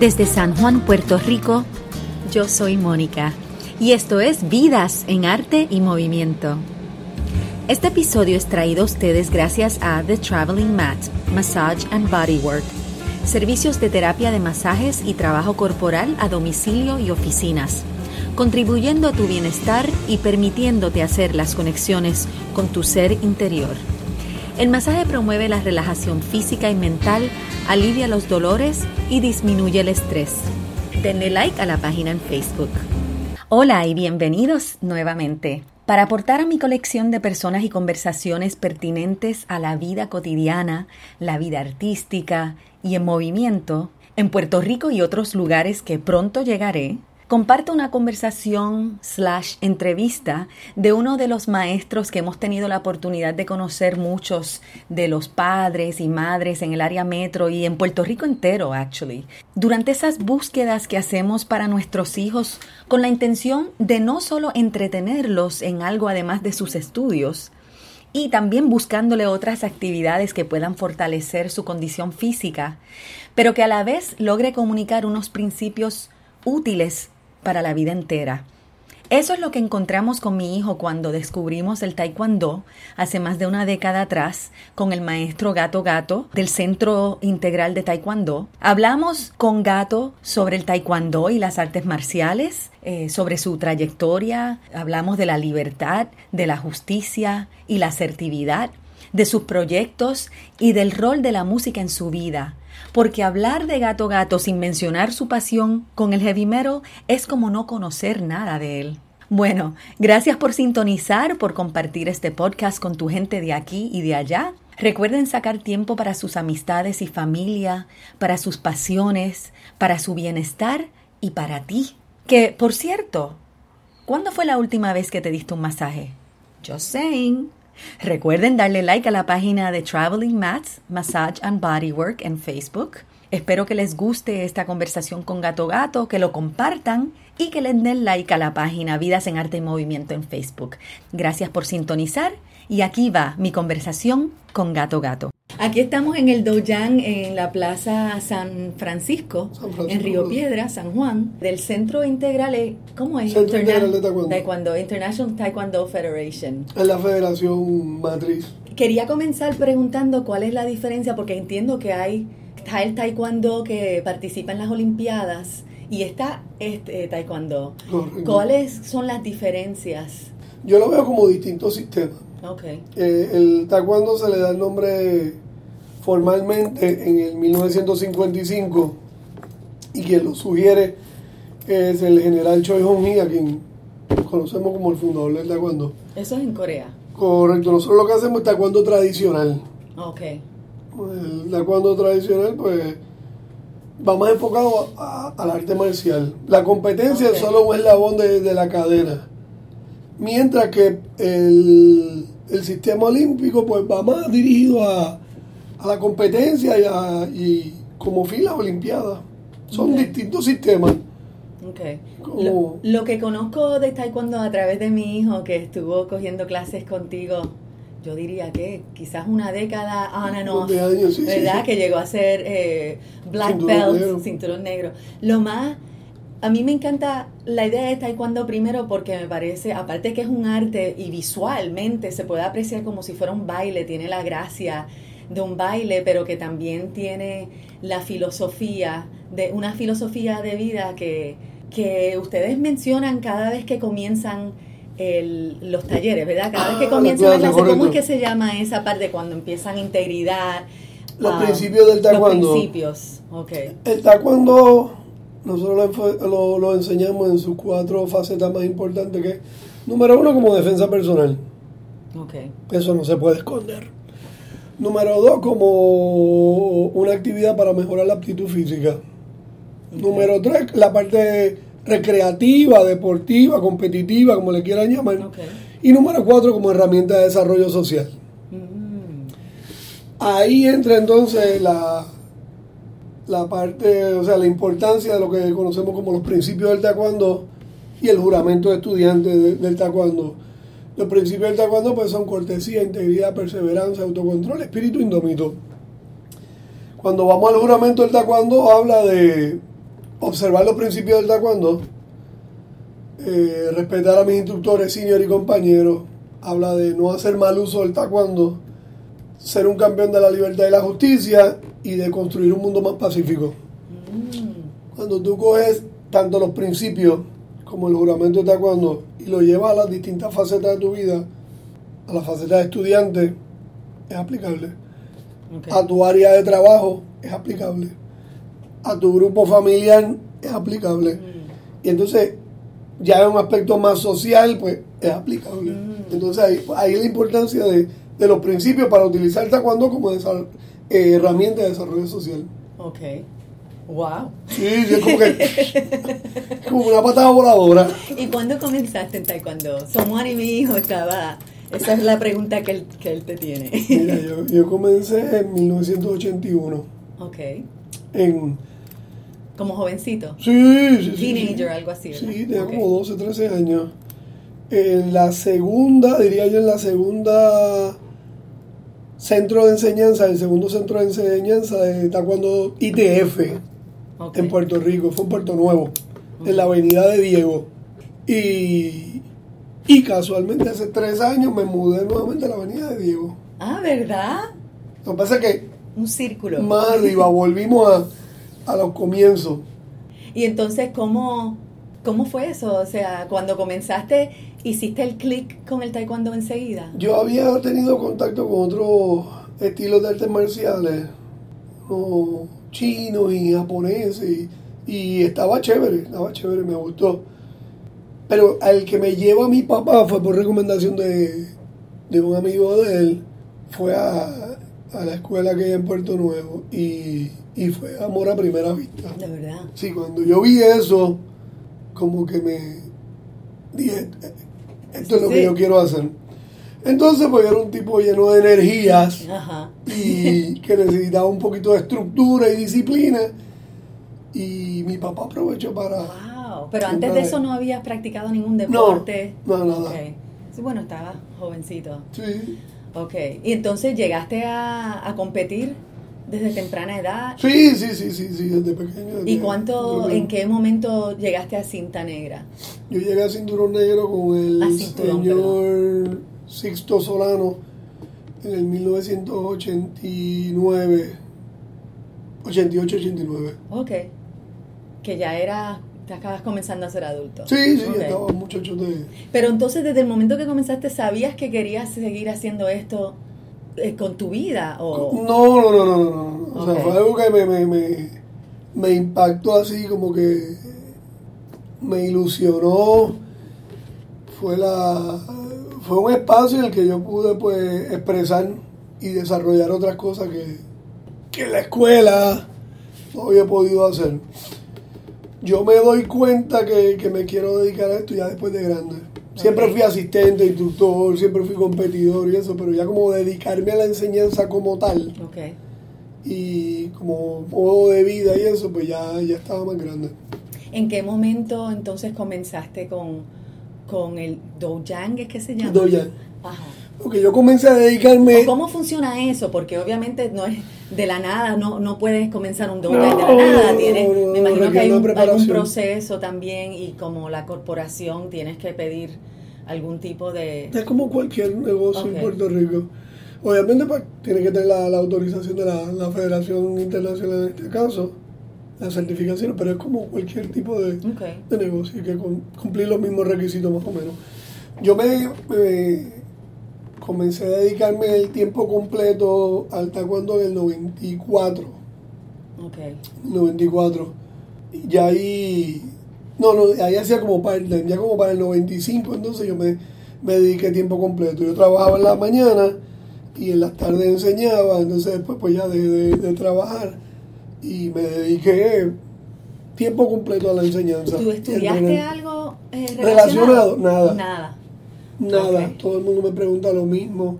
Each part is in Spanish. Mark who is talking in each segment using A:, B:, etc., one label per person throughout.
A: Desde San Juan, Puerto Rico, yo soy Mónica y esto es Vidas en Arte y Movimiento. Este episodio es traído a ustedes gracias a The Traveling Mat, Massage and Bodywork, servicios de terapia de masajes y trabajo corporal a domicilio y oficinas, contribuyendo a tu bienestar y permitiéndote hacer las conexiones con tu ser interior. El masaje promueve la relajación física y mental, alivia los dolores y disminuye el estrés. Denle like a la página en Facebook. Hola y bienvenidos nuevamente. Para aportar a mi colección de personas y conversaciones pertinentes a la vida cotidiana, la vida artística y en movimiento, en Puerto Rico y otros lugares que pronto llegaré, Comparto una conversación slash entrevista de uno de los maestros que hemos tenido la oportunidad de conocer muchos de los padres y madres en el área metro y en Puerto Rico entero, actually. Durante esas búsquedas que hacemos para nuestros hijos con la intención de no solo entretenerlos en algo además de sus estudios, y también buscándole otras actividades que puedan fortalecer su condición física, pero que a la vez logre comunicar unos principios útiles para la vida entera. Eso es lo que encontramos con mi hijo cuando descubrimos el taekwondo hace más de una década atrás con el maestro Gato Gato del Centro Integral de Taekwondo. Hablamos con Gato sobre el taekwondo y las artes marciales, eh, sobre su trayectoria, hablamos de la libertad, de la justicia y la asertividad, de sus proyectos y del rol de la música en su vida porque hablar de Gato Gato sin mencionar su pasión con el heavy metal es como no conocer nada de él. Bueno, gracias por sintonizar, por compartir este podcast con tu gente de aquí y de allá. Recuerden sacar tiempo para sus amistades y familia, para sus pasiones, para su bienestar y para ti. Que, por cierto, ¿cuándo fue la última vez que te diste un masaje? Just saying. Recuerden darle like a la página de Traveling Mats, Massage and Bodywork en Facebook. Espero que les guste esta conversación con Gato Gato, que lo compartan y que le den like a la página Vidas en Arte y Movimiento en Facebook. Gracias por sintonizar y aquí va mi conversación con Gato Gato. Aquí estamos en el Doyan, en la Plaza San Francisco, en Río Piedra, San Juan, del Centro Integral, eh, ¿cómo es?
B: Centro Integral de Taekwondo.
A: Taekwondo, International Taekwondo Federation.
B: Es la federación matriz.
A: Quería comenzar preguntando cuál es la diferencia, porque entiendo que hay, está el Taekwondo que participa en las Olimpiadas y está este Taekwondo.
B: Correcto.
A: ¿Cuáles son las diferencias?
B: Yo lo veo como distintos sistemas.
A: Ok.
B: Eh, el taekwondo se le da el nombre formalmente en el 1955 y quien lo sugiere es el general Choi Hong-hee, a quien conocemos como el fundador del taekwondo.
A: Eso es en Corea.
B: Correcto, nosotros lo que hacemos es taekwondo tradicional.
A: Ok.
B: El taekwondo tradicional, pues, va más enfocado al arte marcial. La competencia
A: Ok.
B: es solo un eslabón de, de la cadena. Mientras que el, el sistema olímpico, pues, va más dirigido a, a la competencia y, a- y como fin las olimpiadas. Son
A: Ok.
B: distintos sistemas.
A: Okay. Lo, lo que conozco de Taekwondo a través de mi hijo que estuvo cogiendo clases contigo, yo diría que quizás una década on and off,
B: De años, sí,
A: ¿verdad?
B: sí.
A: Que llegó a ser eh, black
B: Cinturón
A: belt,
B: negro.
A: cinturón negro. Lo más, a mí me encanta la idea de Taekwondo primero porque me parece, aparte que es un arte y visualmente se puede apreciar como si fuera un baile, tiene la gracia de un baile, pero que también tiene la filosofía, de una filosofía de vida que, que ustedes mencionan cada vez que comienzan el- los talleres, ¿verdad? Cada vez que
B: Ah,
A: comienzan la clase, ¿cómo es que se llama esa parte cuando empiezan integridad?
B: Los
A: ah,
B: principios del taekwondo.
A: Los principios, ok.
B: El taekwondo, nosotros lo, lo- lo enseñamos en sus cuatro facetas más importantes, que es, número uno, como defensa personal.
A: Ok.
B: Eso no se puede esconder. Número dos, como una actividad para mejorar la aptitud física. Número tres, la parte recreativa, deportiva, competitiva, como le quieran llamar. Y número cuatro, como herramienta de desarrollo social.
A: Mm,
B: Ahí entra entonces la, la parte, o sea, la importancia de lo que conocemos como los principios del taekwondo y el juramento de estudiante de- del taekwondo. Los principios del taekwondo pues son cortesía, integridad, perseverancia, autocontrol, espíritu indómito. Cuando vamos al juramento del taekwondo habla de observar los principios del taekwondo, eh, respetar a mis instructores, senior y compañeros, habla de no hacer mal uso del taekwondo, ser un campeón de la libertad y la justicia y de construir un mundo más pacífico.
A: Mm.
B: Cuando tú coges tanto los principios como el juramento de taekwondo y lo llevas a las distintas facetas de tu vida, a la faceta de estudiante, es aplicable. A tu área de trabajo, es aplicable. A tu grupo familiar, es aplicable.
A: Mm.
B: Y entonces, ya en un aspecto más social, pues es aplicable.
A: Mm.
B: Entonces, ahí, ahí la importancia de, de los principios para utilizar el taekwondo como eh, herramienta de desarrollo social.
A: Ok. Wow.
B: Sí, sí, es como que. como una patada voladora.
A: ¿Y cuándo comenzaste en taekwondo? Someone y mi hijo estaba... Esa es la pregunta que él, que él te tiene.
B: Mira, yo, yo comencé en 1981.
A: ok.
B: En.
A: Como jovencito.
B: Sí, sí, sí.
A: Teenager, algo así, ¿verdad?
B: Sí, tenía como 12, 13 años. En la segunda, diría yo, en la segunda centro de enseñanza, el segundo centro de enseñanza de Taekwondo ITF En Puerto Rico, fue en Puerto Nuevo, en la avenida de Diego. Y, y casualmente hace tres años me mudé nuevamente a la avenida de Diego.
A: Ah, ¿verdad?
B: Lo que pasa es que
A: Un círculo.
B: más arriba volvimos a, a los comienzos.
A: Y entonces, ¿cómo, ¿cómo fue eso? O sea, cuando comenzaste, ¿hiciste el clic con el taekwondo enseguida?
B: Yo había tenido contacto con otros estilos de artes marciales, como chinos y japoneses, y, y estaba chévere, estaba chévere, me gustó. Pero al que me lleva mi papá fue por recomendación de, de un amigo de él, fue a, a la escuela que hay en Puerto Nuevo y, y fue amor a primera vista.
A: De verdad.
B: Sí, cuando yo vi eso, como que me dije, esto es lo
A: Sí.
B: que yo quiero hacer. Entonces, pues yo era un tipo lleno de energías
A: Ajá.
B: y que necesitaba un poquito de estructura y disciplina. Y mi papá aprovechó para...
A: Wow. Pero antes de eso no habías practicado ningún
B: No,
A: deporte.
B: no, nada.
A: Ok. Sí, bueno, estaba jovencito.
B: Sí,
A: Ok. Y entonces llegaste a, a competir desde temprana edad.
B: sí, sí, sí, sí, sí, desde pequeño.
A: ¿Y cuánto, en qué momento llegaste a cinta negra?
B: Yo llegué a cinturón negro con el
A: A cinturón,
B: señor Sixto Solano en el 1989, 88-89.
A: Ok. Que ya era, te acabas comenzando a ser adulto.
B: Sí, sí,
A: Ok.
B: estaba muchacho de...
A: Pero entonces desde el momento que comenzaste, ¿sabías que querías seguir haciendo esto eh, con tu vida? O...
B: No, no, no, no, no, no. O sea, fue algo que me, me, me, me impactó así, como que me ilusionó. Fue la fue un espacio en el que yo pude pues expresar y desarrollar otras cosas que, que en la escuela no había podido hacer. Yo me doy cuenta que, que me quiero dedicar a esto ya después de grande. Siempre fui asistente, instructor, siempre fui competidor y eso, pero ya como dedicarme a la enseñanza como tal y como modo de vida y eso, pues ya, ya estaba más grande.
A: ¿En qué momento entonces comenzaste con, con el Dojang, ¿es que se llama? Ajá.
B: Porque yo comencé a dedicarme...
A: ¿O ¿Cómo funciona eso? Porque obviamente no es de la nada, no, no puedes comenzar un Dojang
B: No,
A: de la nada. Tienes,
B: no, no,
A: me imagino que hay un,
B: preparación.
A: proceso también y como la corporación tienes que pedir algún tipo de...
B: Es como cualquier negocio en Puerto Rico. Obviamente pues, tiene que tener la, la autorización de la, la Federación Internacional en este caso, la certificación, pero es como cualquier tipo de,
A: Ok.
B: de negocio, hay que cum- cumplir los mismos requisitos más o menos. Yo me, me comencé a dedicarme el tiempo completo al taekwondo en el 94.
A: Ok.
B: 94. Y ahí, no, no, ahí hacía como part-time, ya como para el 95, entonces yo me, me dediqué tiempo completo. Yo trabajaba en la mañana y en las tardes enseñaba, entonces después pues ya dejé de, de trabajar y me dediqué tiempo completo a la enseñanza.
A: ¿Tú estudiaste algo eh,
B: Relacionado, nada.
A: Nada.
B: Todo el mundo me pregunta lo mismo.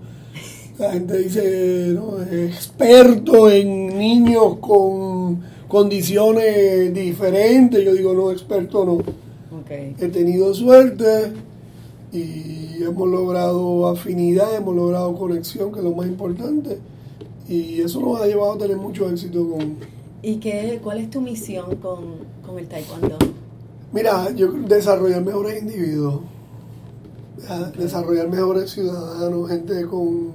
B: La gente dice, no, experto en niños con condiciones diferentes. Yo digo, no, experto no.
A: Ok.
B: He tenido suerte y hemos logrado afinidad, hemos logrado conexión, que es lo más importante. Y eso nos ha llevado a tener mucho éxito con,
A: ¿Y qué, cuál es tu misión con, con el taekwondo?
B: Mira, yo desarrollar mejores individuos, desarrollar mejores ciudadanos, gente con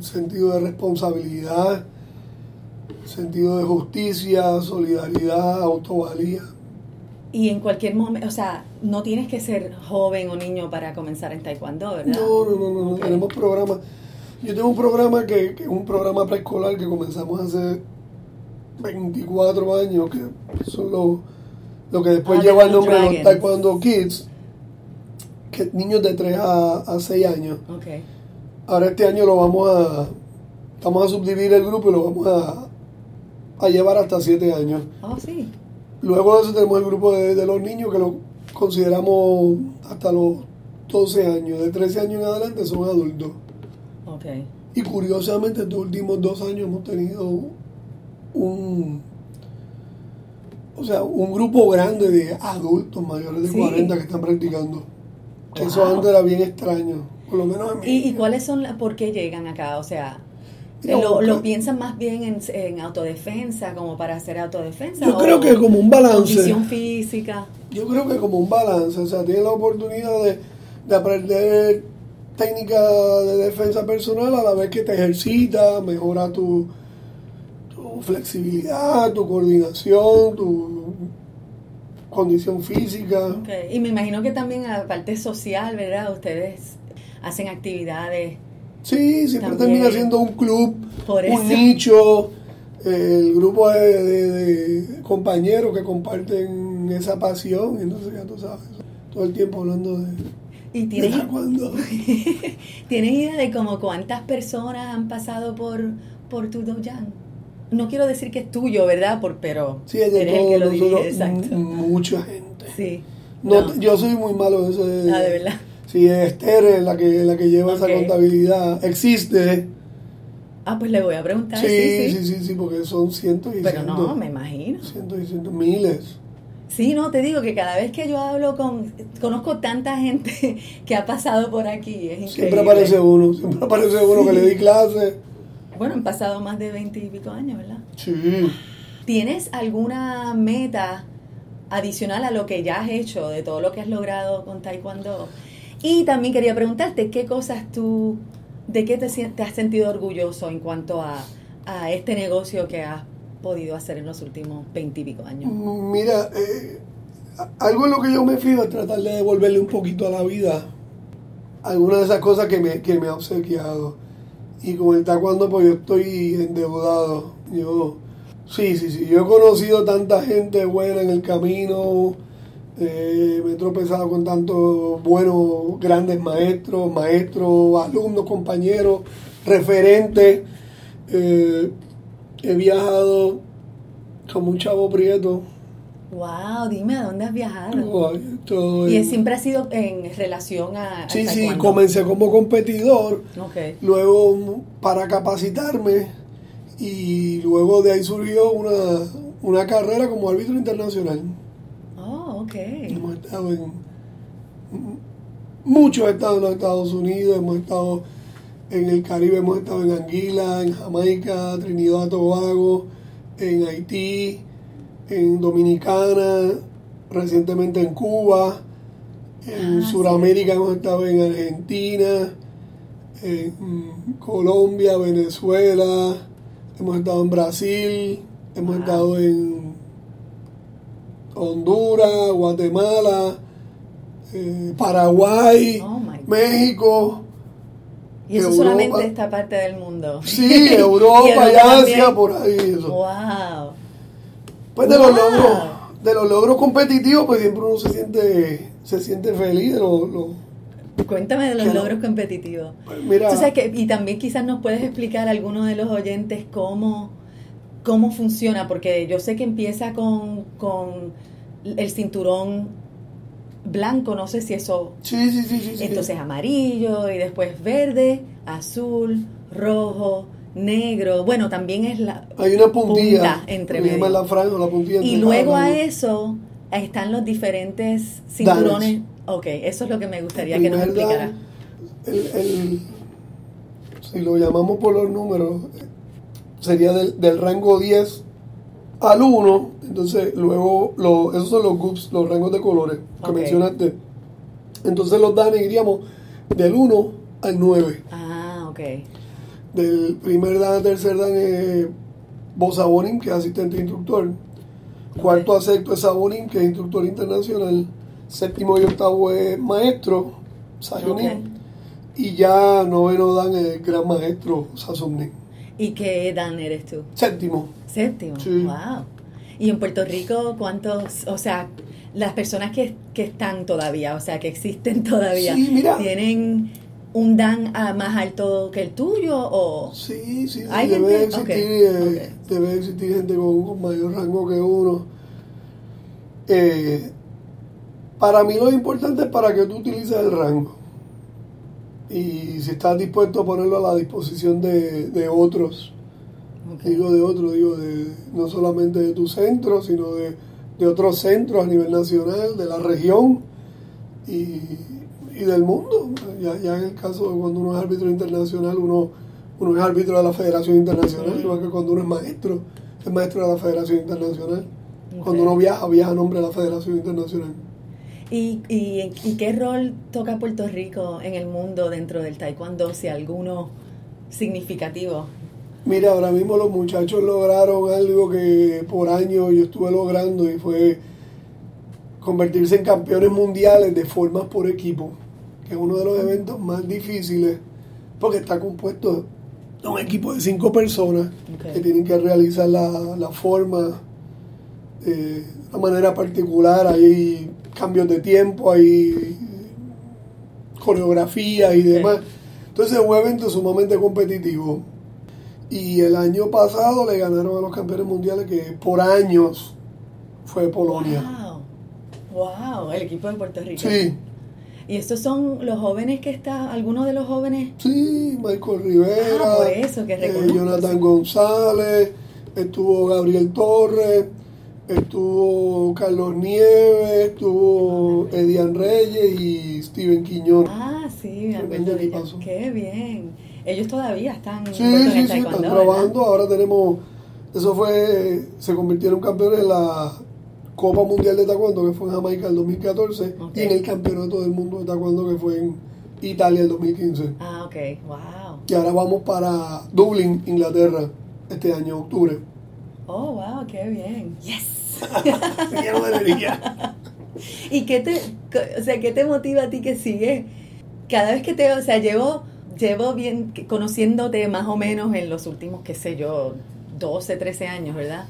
B: sentido de responsabilidad, sentido de justicia, solidaridad, autovalía.
A: Y en cualquier momento, o sea, no tienes que ser joven o niño para comenzar en taekwondo, ¿verdad?
B: No, no, no, no,
A: Ok.
B: tenemos programas. Yo tengo un programa que, que es un programa preescolar que comenzamos hace 24 años, que son los lo que después
A: Ah,
B: lleva el nombre de los. Taekwondo Kids, que niños de 3 a, a 6 años. Ahora este año lo vamos a, vamos a subdividir el grupo y lo vamos a, a llevar hasta 7 años.
A: Oh, sí.
B: Luego de eso tenemos el grupo de, de los niños que lo consideramos hasta los 12 años. De 13 años en adelante son adultos.
A: Ok.
B: Y curiosamente estos últimos dos años hemos tenido un, o sea, un grupo grande de adultos mayores de
A: Sí.
B: 40 que están practicando. Eso antes era bien extraño, por lo menos a mí.
A: ¿Y, y cuáles son, las- por qué llegan acá? O sea, ¿lo, lo piensan más bien en, en autodefensa, como para hacer autodefensa?
B: Yo creo que como un balance.
A: Condición física.
B: Yo creo que como un balance, o sea, tienes la oportunidad de, de aprender técnica de defensa personal a la vez que te ejercita, mejora tu, tu flexibilidad, tu coordinación, tu condición física.
A: Ok. Y me imagino que también aparte social, ¿verdad? Ustedes hacen actividades.
B: Sí, siempre
A: También.
B: termina siendo un club,
A: Por
B: un nicho, el grupo de, de- de compañeros que comparten esa pasión, entonces ya tú sabes, todo el tiempo hablando de,
A: ¿Y
B: de
A: tienes. ¿tienes idea de como cuántas personas han pasado por, por tu dojan? No quiero decir que es tuyo, ¿verdad? Por, pero
B: Sí, es de
A: eres el
B: todo,
A: que lo dirige, exacto.
B: mucha gente.
A: Sí.
B: No,
A: No.
B: Yo soy muy malo en eso. De,
A: Ah, de verdad.
B: Sí, Esther es la que, la que lleva esa contabilidad. Existe.
A: Ah, pues le voy a preguntar.
B: Sí,
A: Sí,
B: sí,
A: sí.
B: sí, porque son cientos y
A: Pero
B: cientos.
A: no, me imagino.
B: Cientos y cientos, miles.
A: Sí, no, te digo que cada vez que yo hablo con, conozco tanta gente que ha pasado por aquí, es increíble.
B: Siempre aparece uno, siempre aparece uno que le di clase.
A: Bueno, han pasado más de veinte y pico años, ¿verdad?
B: Sí.
A: ¿Tienes alguna meta adicional a lo que ya has hecho, de todo lo que has logrado con Taekwondo? Y también quería preguntarte, ¿qué cosas tú, de qué te, has sentido orgulloso en cuanto a, a este negocio que has podido hacer en los últimos veinte y pico años?
B: Mira, eh, algo en lo que yo me fijo es tratar de devolverle un poquito a la vida algunas de esas cosas que me, que me ha obsequiado. Y con el taekwondo, pues yo estoy endeudado. Yo, sí, sí, sí. Yo he conocido tanta gente buena en el camino. eh, me he tropezado con tantos buenos, grandes maestros, maestros, alumnos, compañeros, referentes. Eh, he viajado como un chavo prieto.
A: Wow, dime, ¿a dónde has viajado? Y siempre ha sido en relación a...
B: Sí, sí, comencé como competidor,
A: Ok.
B: luego para capacitarme y luego de ahí surgió una, una carrera como árbitro internacional.
A: Oh, ok.
B: Hemos estado en muchos estados en los Estados Unidos, hemos estado en el Caribe, hemos estado en Anguila, en Jamaica, Trinidad, Tobago, en Haití, en Dominicana, recientemente en Cuba, en
A: Ah, sí.
B: Sudamérica hemos estado en Argentina, en Colombia, Venezuela, hemos estado en Brasil, hemos estado en Honduras, Guatemala, eh, Paraguay,
A: Oh.
B: México,
A: Y eso
B: Europa.
A: solamente esta parte del mundo.
B: sí,
A: Y
B: Europa, y Asia,
A: también.
B: por ahí. Eso.
A: Wow.
B: Pues de los logros, de los logros competitivos, pues siempre uno se siente, se siente feliz de los, los-
A: Cuéntame de los logros competitivos.
B: pues mira,
A: Tú sabes que- y también quizás nos puedes explicar a alguno de los oyentes cómo, cómo funciona, porque yo sé que empieza con, con el cinturón blanco, no sé si eso,
B: sí, sí, sí, sí, sí.
A: entonces amarillo y después verde, azul, rojo, negro, bueno, también es la...
B: hay una puntilla,
A: punta entre medio.
B: la franja, la puntilla
A: Y
B: entre
A: luego
B: cada
A: a eso están los diferentes cinturones. Ok, eso es lo que me gustaría que nos explicara.
B: el, el- si lo llamamos por los números, sería del, del rango 10 al 1, entonces luego lo, esos son los groups, los rangos de colores que
A: Ok.
B: mencionaste. Entonces los danes iríamos del 1 al 9.
A: Ah, ok.
B: Del primer dan al tercer dan es Bosabonim, que es asistente instructor. Cuarto a sexto es Sabonim, que es instructor internacional. Séptimo y octavo es maestro, Sayonim. Y ya noveno dan es gran maestro, Sasumnim.
A: ¿Y qué Dan eres tú?
B: Séptimo.
A: Séptimo.
B: Sí.
A: Wow. ¿Y en Puerto Rico cuántos, o sea, las personas que, que están todavía, o sea, que existen todavía,
B: Sí, mira.
A: tienen un Dan ah, más alto que el tuyo o
B: Sí, sí, sí,
A: ¿Hay
B: debe
A: gente?
B: existir,
A: Ok,
B: eh, debe existir gente con, con mayor rango que uno. Eh, para mí lo importante es para que tú utilices el rango. Y si estás dispuesto a ponerlo a la disposición de, de otros, digo de otros, digo de no solamente de tu centro, sino de, de otros centros a nivel nacional, de la región y, y del mundo. Ya, ya en el caso de cuando uno es árbitro internacional, uno, uno es árbitro de la Federación Internacional, igual que cuando uno es maestro, es maestro de la Federación Internacional. Cuando uno viaja, viaja a nombre de la Federación Internacional.
A: ¿Y, y, y qué rol toca Puerto Rico en el mundo dentro del taekwondo, si alguno significativo?
B: Mira, ahora mismo los muchachos lograron algo que por años yo estuve logrando y fue convertirse en campeones mundiales de formas por equipo, es uno de los eventos más difíciles porque está compuesto de un equipo de cinco personas que tienen que realizar la, la forma eh, de una manera particular, hay cambios de tiempo, hay coreografía y demás. Entonces es un evento sumamente competitivo. Y el año pasado le ganaron a los campeones mundiales que por años fue Polonia.
A: Wow. Wow, el equipo de Puerto Rico.
B: Sí,
A: Y estos son los jóvenes que están, algunos de los jóvenes.
B: sí, Michael Rivera,
A: Ah, por eso, que
B: eh, Jonathan. González, estuvo Gabriel Torres, estuvo Carlos Nieves, estuvo Edian Reyes y Steven Quiñón.
A: Ah, sí, me acuerdo de ellos.
B: equipazo.
A: Qué bien. Ellos todavía están
B: Sí,
A: en
B: sí, sí, están trabajando. Ahora tenemos, eso fue, se convirtieron campeones en la Copa Mundial de Taekwondo, que fue en Jamaica el 2014,
A: Ok.
B: y en el Campeonato del Mundo de Taekwondo, que fue en Italia el 2015.
A: ¿verdad? Ah, ok. Wow.
B: Y ahora vamos para Dublín, Inglaterra, este año, octubre.
A: Oh, wow, qué bien. Yes. ¿Y qué te, o sea, qué te motiva a ti que sigue? Cada vez que te, o sea, llevo, llevo bien conociéndote más o menos en los últimos, qué sé yo, 12, 13 años, ¿verdad?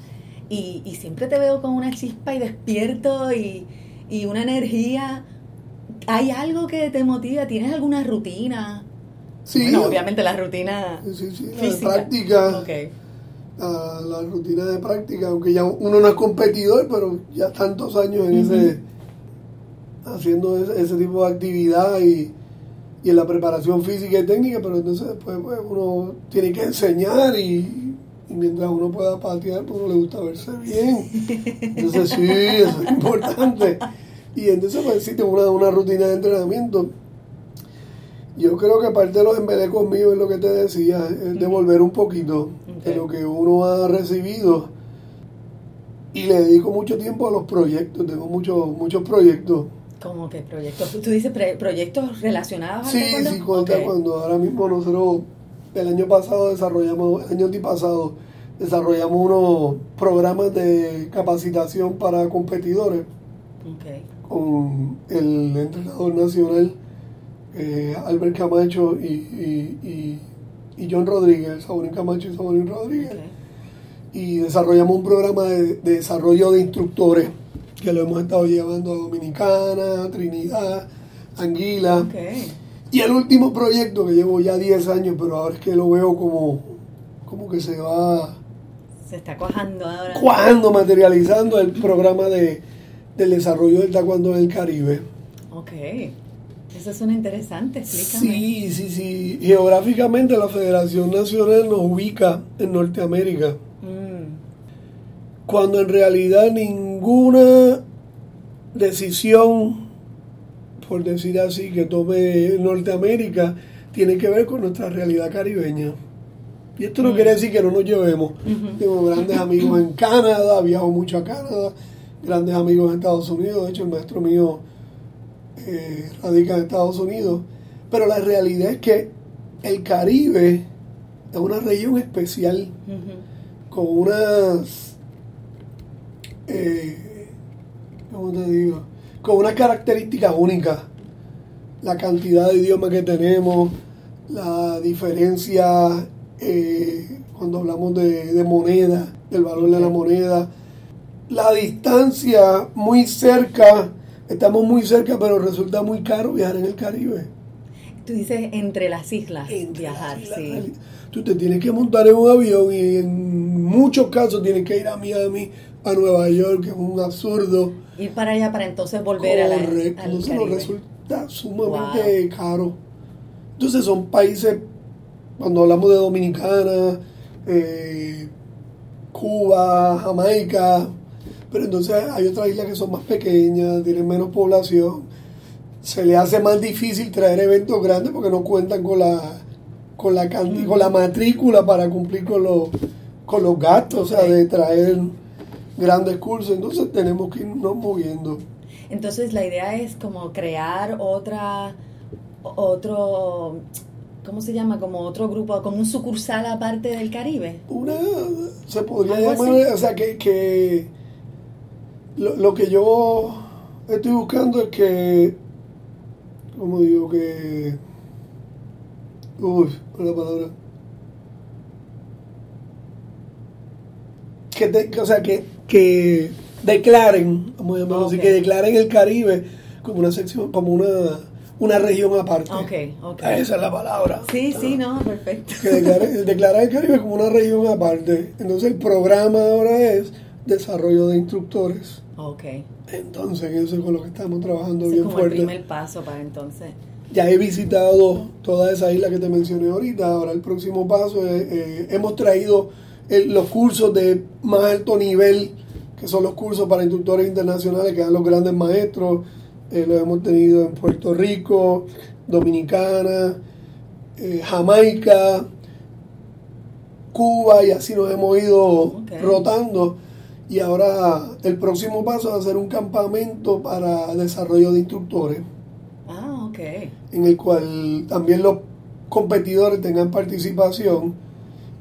A: Y, y siempre te veo con una chispa y despierto y, y una energía. ¿Hay algo que te motiva? ¿Tienes alguna rutina?
B: Sí,
A: bueno, obviamente la rutina
B: sí, sí, la de práctica,
A: Ok.
B: la, la rutina de práctica, aunque ya uno no es competidor, pero ya tantos años en ese haciendo ese, ese tipo de actividad y, y en la preparación física y técnica, pero entonces después pues, uno tiene que enseñar y, y mientras uno pueda patear, pues uno le gusta verse bien. Entonces sí, eso es importante. Y entonces pues sí, tengo una, una rutina de entrenamiento. Yo creo que parte de los embelecos míos es lo que te decía, es devolver un poquito de lo que uno ha recibido. Y le dedico mucho tiempo a los proyectos, tengo muchos muchos proyectos.
A: ¿Cómo que proyectos? ¿Tú dices proyectos relacionados al
B: Sí, sí,
A: Ok.
B: taekwondo. Ahora mismo nosotros, el año pasado desarrollamos, el año antipasado, desarrollamos unos programas de capacitación para competidores con el entrenador nacional eh, Albert Camacho y, y, y, y John Rodríguez, Sabonín Camacho y Sabonín Rodríguez. Y desarrollamos un programa de, de desarrollo de instructores que lo hemos estado llevando a Dominicana, Trinidad, Anguila. Y el último proyecto que llevo ya 10 años, pero ahora es que lo veo como, como que se va
A: Se está cuajando ahora.
B: cuando materializando el programa de, del desarrollo del taekwondo en el Caribe.
A: Ok. Eso suena interesante, explícame.
B: Sí, sí, sí. Geográficamente la Federación Nacional nos ubica en Norteamérica,
A: Mm,
B: cuando en realidad ninguna decisión, por decir así, que tome Norteamérica tiene que ver con nuestra realidad caribeña. Y esto no quiere decir que no nos llevemos. Tengo grandes amigos en Canadá, viajo mucho a Canadá, grandes amigos en Estados Unidos. De hecho, el maestro mío eh, radica en Estados Unidos. Pero la realidad es que el Caribe es una región especial, con unas, eh, ¿cómo te digo? Con unas características únicas. La cantidad de idiomas que tenemos, la diferencia eh, cuando hablamos de, de moneda, del valor de la moneda, la distancia muy cerca, estamos muy cerca, pero resulta muy caro viajar en el Caribe.
A: Tú dices entre las islas viajar, sí.
B: Tú te tienes que montar en un avión y en muchos casos tienes que ir a Miami, a Nueva York, que es un absurdo.
A: Ir para allá para entonces volver a la
B: Correcto, entonces nos resulta sumamente caro. Entonces son países, cuando hablamos de Dominicana, eh, Cuba, Jamaica, pero entonces hay otras islas que son más pequeñas, tienen menos población. Se le hace más difícil traer eventos grandes porque no cuentan con la con la con la matrícula para cumplir con los con los gastos, o sea, de traer grandes cursos, entonces tenemos que irnos moviendo.
A: Entonces la idea es como crear otra otro ¿cómo se llama? Como otro grupo, como un sucursal aparte del Caribe.
B: Una se podría llamar, o sea, que, que lo, lo que yo estoy buscando es que como digo que uy la palabra que o sea que, que declaren vamos a llamarlo así que declaren el Caribe como una sección como una una región aparte.
A: Okay, okay.
B: Esa es la palabra.
A: Sí, sí, no, perfecto.
B: Que declarar el Caribe como una región aparte. Entonces el programa ahora es desarrollo de instructores.
A: Ok.
B: Entonces, eso es con lo que estamos trabajando bien
A: como
B: fuerte.
A: el primer paso para entonces.
B: Ya he visitado toda esa isla que te mencioné ahorita. Ahora el próximo paso es, eh, hemos traído los cursos de más alto nivel, que son los cursos para instructores internacionales que dan los grandes maestros. Eh, los hemos tenido en Puerto Rico, Dominicana, eh, Jamaica, Cuba y así nos hemos ido rotando y ahora el próximo paso es hacer un campamento para desarrollo de instructores.
A: Ah, ok.
B: En el cual también los competidores tengan participación.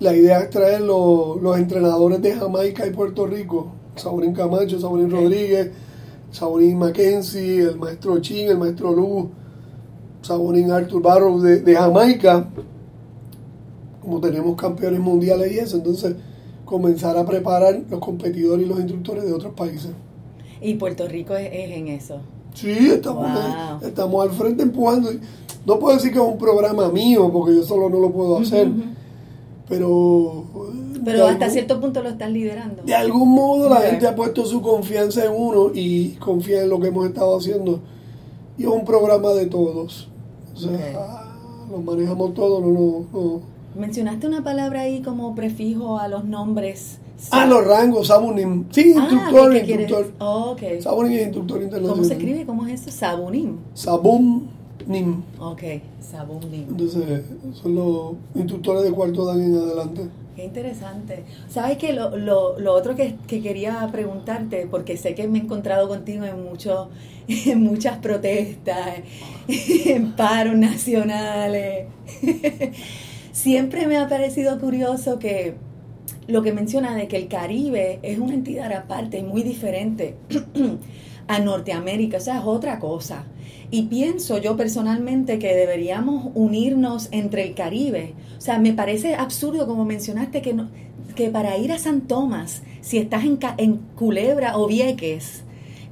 B: La idea es traer los, entrenadores de Jamaica y Puerto Rico, Saborín Camacho, Saborín Rodríguez, Saborín Mackenzie, el maestro Chin, el maestro Luz, Saborín Arthur Barrow de, de Jamaica, como tenemos campeones mundiales y eso, entonces comenzar a preparar los competidores y los instructores de otros países.
A: ¿Y Puerto Rico es, en eso?
B: Sí, estamos, estamos al frente empujando. No puedo decir que es un programa mío, porque yo solo no lo puedo hacer, pero...
A: Pero hasta cierto punto lo están liderando.
B: De algún modo la gente ha puesto su confianza en uno y confía en lo que hemos estado haciendo. Y es un programa de todos. O sea, lo manejamos todos, no, no, no
A: Mencionaste una palabra ahí como prefijo a los nombres.
B: Ah, los rangos, Sabunim. Sí, ah, instructor, instructor.
A: Oh, okay.
B: Sabunim es instructor internacional.
A: ¿Cómo se escribe? ¿Cómo es eso? Sabunim.
B: Sabunim.
A: Ok, Sabunim.
B: Entonces, son los instructores de cuarto dan en adelante.
A: Qué interesante. ¿Sabes qué? Lo, lo, lo otro que, que, quería preguntarte, porque sé que me he encontrado contigo en, mucho, en muchas protestas, en paros nacionales siempre me ha parecido curioso que lo que menciona de que el Caribe es una entidad aparte, muy diferente a Norteamérica, o sea, es otra cosa. Y pienso yo personalmente que deberíamos unirnos entre el Caribe. O sea, me parece absurdo, como mencionaste, que, que para ir a San Tomás, si estás en, en Culebra o Vieques,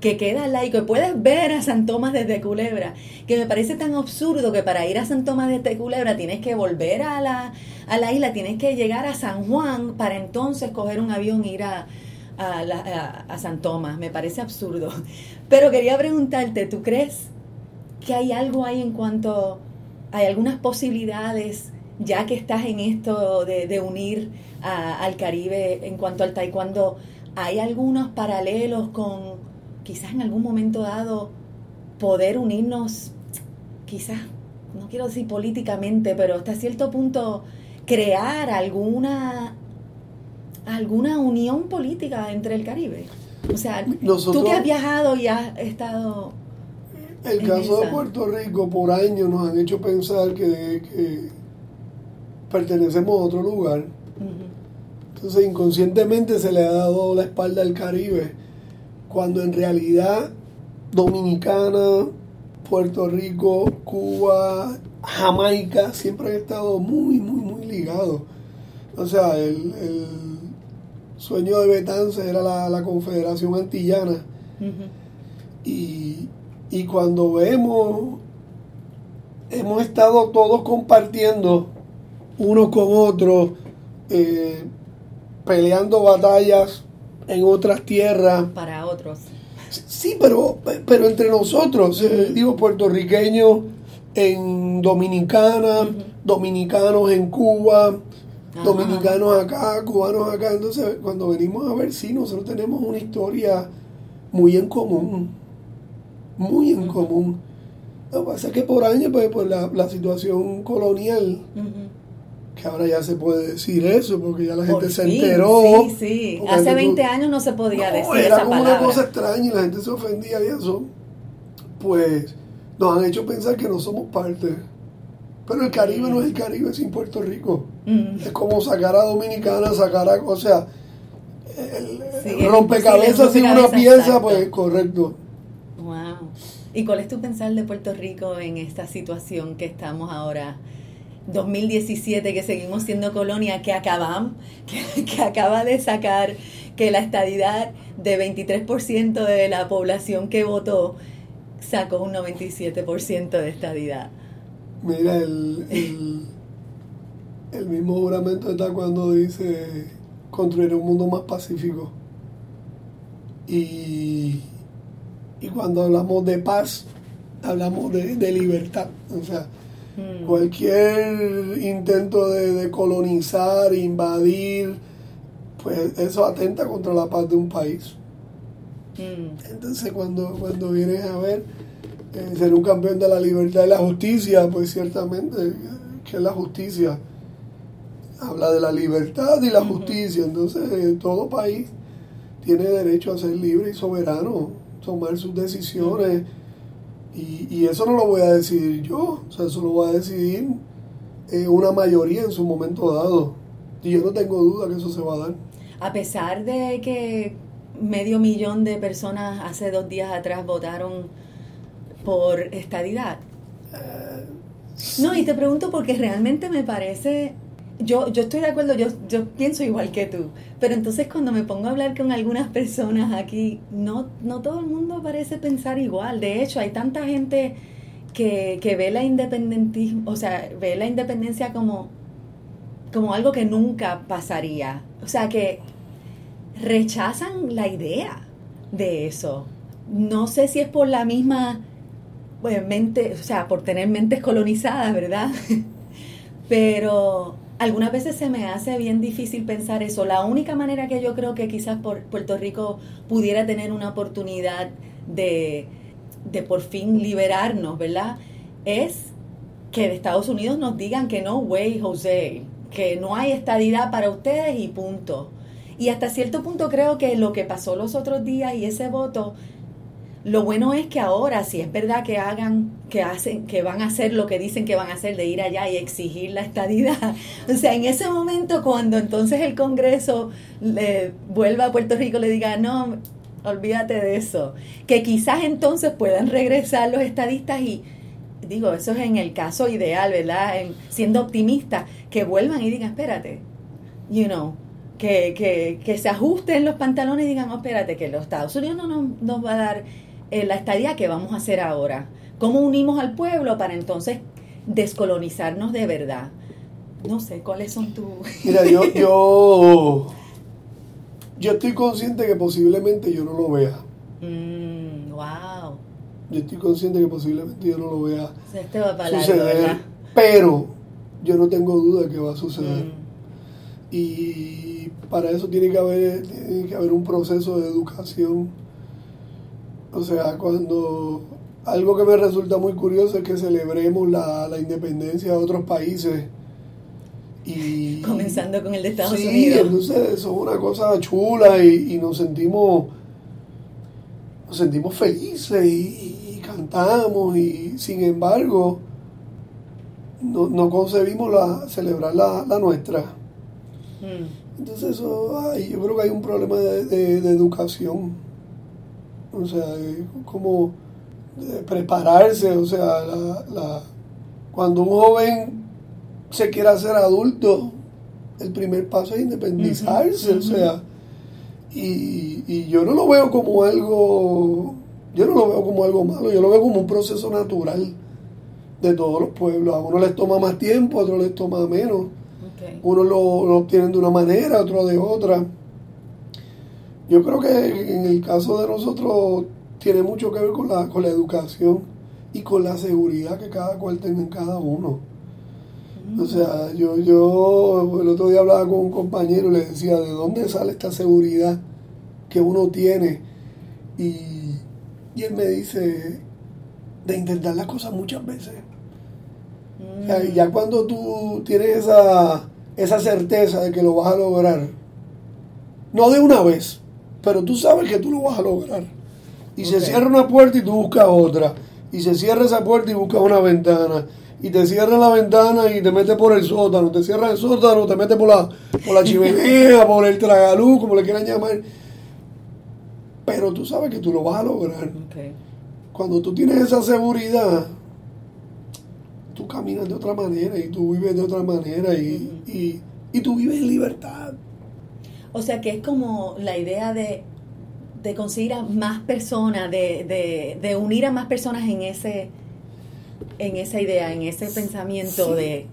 A: que queda lado y puedes ver a San Tomás desde Culebra, que me parece tan absurdo que para ir a San Tomás desde Culebra tienes que volver a la, a la isla, tienes que llegar a San Juan para entonces coger un avión e ir a, a, a, San Tomás. Me parece absurdo. Pero quería preguntarte, ¿tú crees que hay algo ahí en cuanto, hay algunas posibilidades, ya que estás en esto de, de unir al Caribe en cuanto al taekwondo, hay algunos paralelos con quizás en algún momento dado poder unirnos, quizás, no quiero decir políticamente, pero hasta cierto punto crear alguna alguna unión política entre el Caribe. O sea, tú que has viajado y has estado...
B: El caso de Puerto Rico por años nos han hecho pensar que, pertenecemos a otro lugar. Entonces inconscientemente se le ha dado la espalda al Caribe, cuando en realidad Dominicana, Puerto Rico, Cuba, Jamaica siempre han estado muy, muy, muy ligados. O sea, el sueño de Betance era la, Confederación Antillana. y, cuando vemos, hemos estado todos compartiendo unos con otros, eh, peleando batallas en otras tierras.
A: Para otros.
B: Sí, pero, pero entre nosotros, eh, digo, puertorriqueños en Dominicana, dominicanos en Cuba, dominicanos acá, cubanos acá. Entonces, cuando venimos a ver, sí, nosotros tenemos una historia muy en común. Muy en común. Lo que pasa es que por años, pues, por la, situación colonial, que ahora ya se puede decir eso, porque ya la gente se enteró.
A: Sí, sí. Hace 20 años no se podía decir
B: era como una cosa extraña y la gente se ofendía y eso. Pues nos han hecho pensar que no somos parte. Pero el Caribe no es el Caribe sin Puerto Rico. Mm. Es como sacar a Dominicana, sacar a. O sea, el, rompecabezas sin una pieza, pues correcto.
A: Wow. ¿Y cuál es tu pensar de Puerto Rico en esta situación que estamos ahora? 2017, que seguimos siendo colonia, que acaban, que, acaba de sacar que la estadidad de 23% de la población que votó sacó un 97% de estadidad.
B: Mira, el, el, mismo juramento está cuando dice construir un mundo más pacífico. Y, cuando hablamos de paz, hablamos de, libertad. O sea, hmm. cualquier intento de, colonizar, invadir, pues eso atenta contra la paz de un país. Hmm. Entonces cuando, cuando vienes a ver eh, ser un campeón de la libertad y la justicia, pues ciertamente, que es la justicia? Habla de la libertad y la justicia, entonces eh, todo país tiene derecho a ser libre y soberano, tomar sus decisiones, y, y eso no lo voy a decidir yo, o sea, eso lo va a decidir eh, una mayoría en su momento dado, y yo no tengo duda que eso se va a dar.
A: A pesar de que medio millón de personas hace dos días atrás votaron por estadidad. No, y te pregunto porque realmente me parece, yo, yo estoy de acuerdo, yo, yo pienso igual que tú, pero entonces cuando me pongo a hablar con algunas personas aquí, no, no todo el mundo parece pensar igual. De hecho, hay tanta gente que, que ve la independentismo, o sea, ve la independencia como, como algo que nunca pasaría. O sea, que rechazan la idea de eso. No sé si es por la misma bueno, mente, o sea, por tener mentes colonizadas, ¿verdad? Pero algunas veces se me hace bien difícil pensar eso. La única manera que yo creo que quizás por Puerto Rico pudiera tener una oportunidad de, de por fin liberarnos, ¿verdad? Es que de Estados Unidos nos digan que no way, José, que no hay estadidad para ustedes y punto. Y hasta cierto punto creo que lo que pasó los otros días y ese voto lo bueno es que ahora, si es verdad que hagan, que hacen, que van a hacer lo que dicen que van a hacer de ir allá y exigir la estadidad, o sea, en ese momento cuando entonces el Congreso le vuelva a Puerto Rico le diga, no, olvídate de eso, que quizás entonces puedan regresar los estadistas y digo, eso es en el caso ideal, ¿verdad? siendo optimista, que vuelvan y digan, espérate, you know, que, que, que se ajusten los pantalones y digan, espérate, que los Estados Unidos no nos, nos va a dar eh, la estadía que vamos a hacer ahora. ¿Cómo unimos al pueblo para entonces descolonizarnos de verdad? No sé, ¿cuáles son tus...?
B: Mira, yo, yo, yo estoy consciente que posiblemente yo no lo vea.
A: Mm, wow.
B: Yo estoy consciente que posiblemente yo no lo vea
A: este va para suceder,
B: pero yo no tengo duda que va a suceder. Mm. Y para eso tiene que haber, tiene que haber un proceso de educación o sea, cuando algo que me resulta muy curioso es que celebremos la, independencia de otros países Y,
A: Comenzando con el de Estados
B: sí,
A: Unidos.
B: entonces eso es una cosa chula y, y nos sentimos nos sentimos felices y, y cantamos y sin embargo no, no concebimos la, celebrar la, la nuestra.
A: Mm.
B: Entonces eso, ay, yo creo que hay un problema de, de- de educación. O sea, como de prepararse, o sea, la, la- cuando un joven se quiere hacer adulto, el primer paso es independizarse, o sea, y, y yo no lo veo como algo, yo no lo veo como algo malo, yo lo veo como un proceso natural de todos los pueblos. A uno les toma más tiempo, a otros les toma menos.
A: Ok.
B: Unos lo, lo obtienen de una manera, otros de otra. Yo creo que en el caso de nosotros tiene mucho que ver con la, con la educación y con la seguridad que cada cual tenga en cada uno. O sea, yo, yo el otro día hablaba con un compañero y le decía, ¿de dónde sale esta seguridad que uno tiene? Y, y él me dice, de intentar las cosas muchas veces. O sea, y ya cuando tú tienes esa, esa certeza de que lo vas a lograr, no de una vez, pero tú sabes que tú lo vas a lograr. Y se cierra una puerta y tú buscas otra. Y se cierra esa puerta y buscas una ventana. Y te cierra la ventana y te metes por el sótano. Te cierra el sótano, te metes por la, por la chimenea, por el tragaluz, como le quieran llamar. Pero tú sabes que tú lo vas a lograr. Cuando tú tienes esa seguridad, tú caminas de otra manera y tú vives de otra manera y, y, y tú vives en libertad.
A: O sea que es como la idea de, de conseguir a más personas, de, de, de unir a más personas en ese en esa idea, en ese pensamiento
B: Sí.
A: de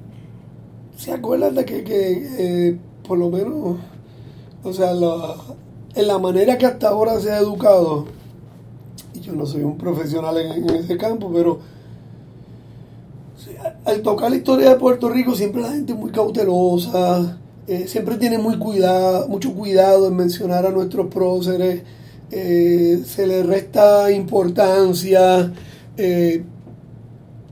B: ¿Se acuerdan de que, que, eh, por lo menos, o sea, la- en la manera que hasta ahora se ha educado, y yo no soy un profesional en, en ese campo, pero al tocar la historia de Puerto Rico siempre la gente es muy cautelosa, eh, siempre tiene muy cuidado, mucho cuidado en mencionar a nuestros próceres, eh, se le resta importancia, eh,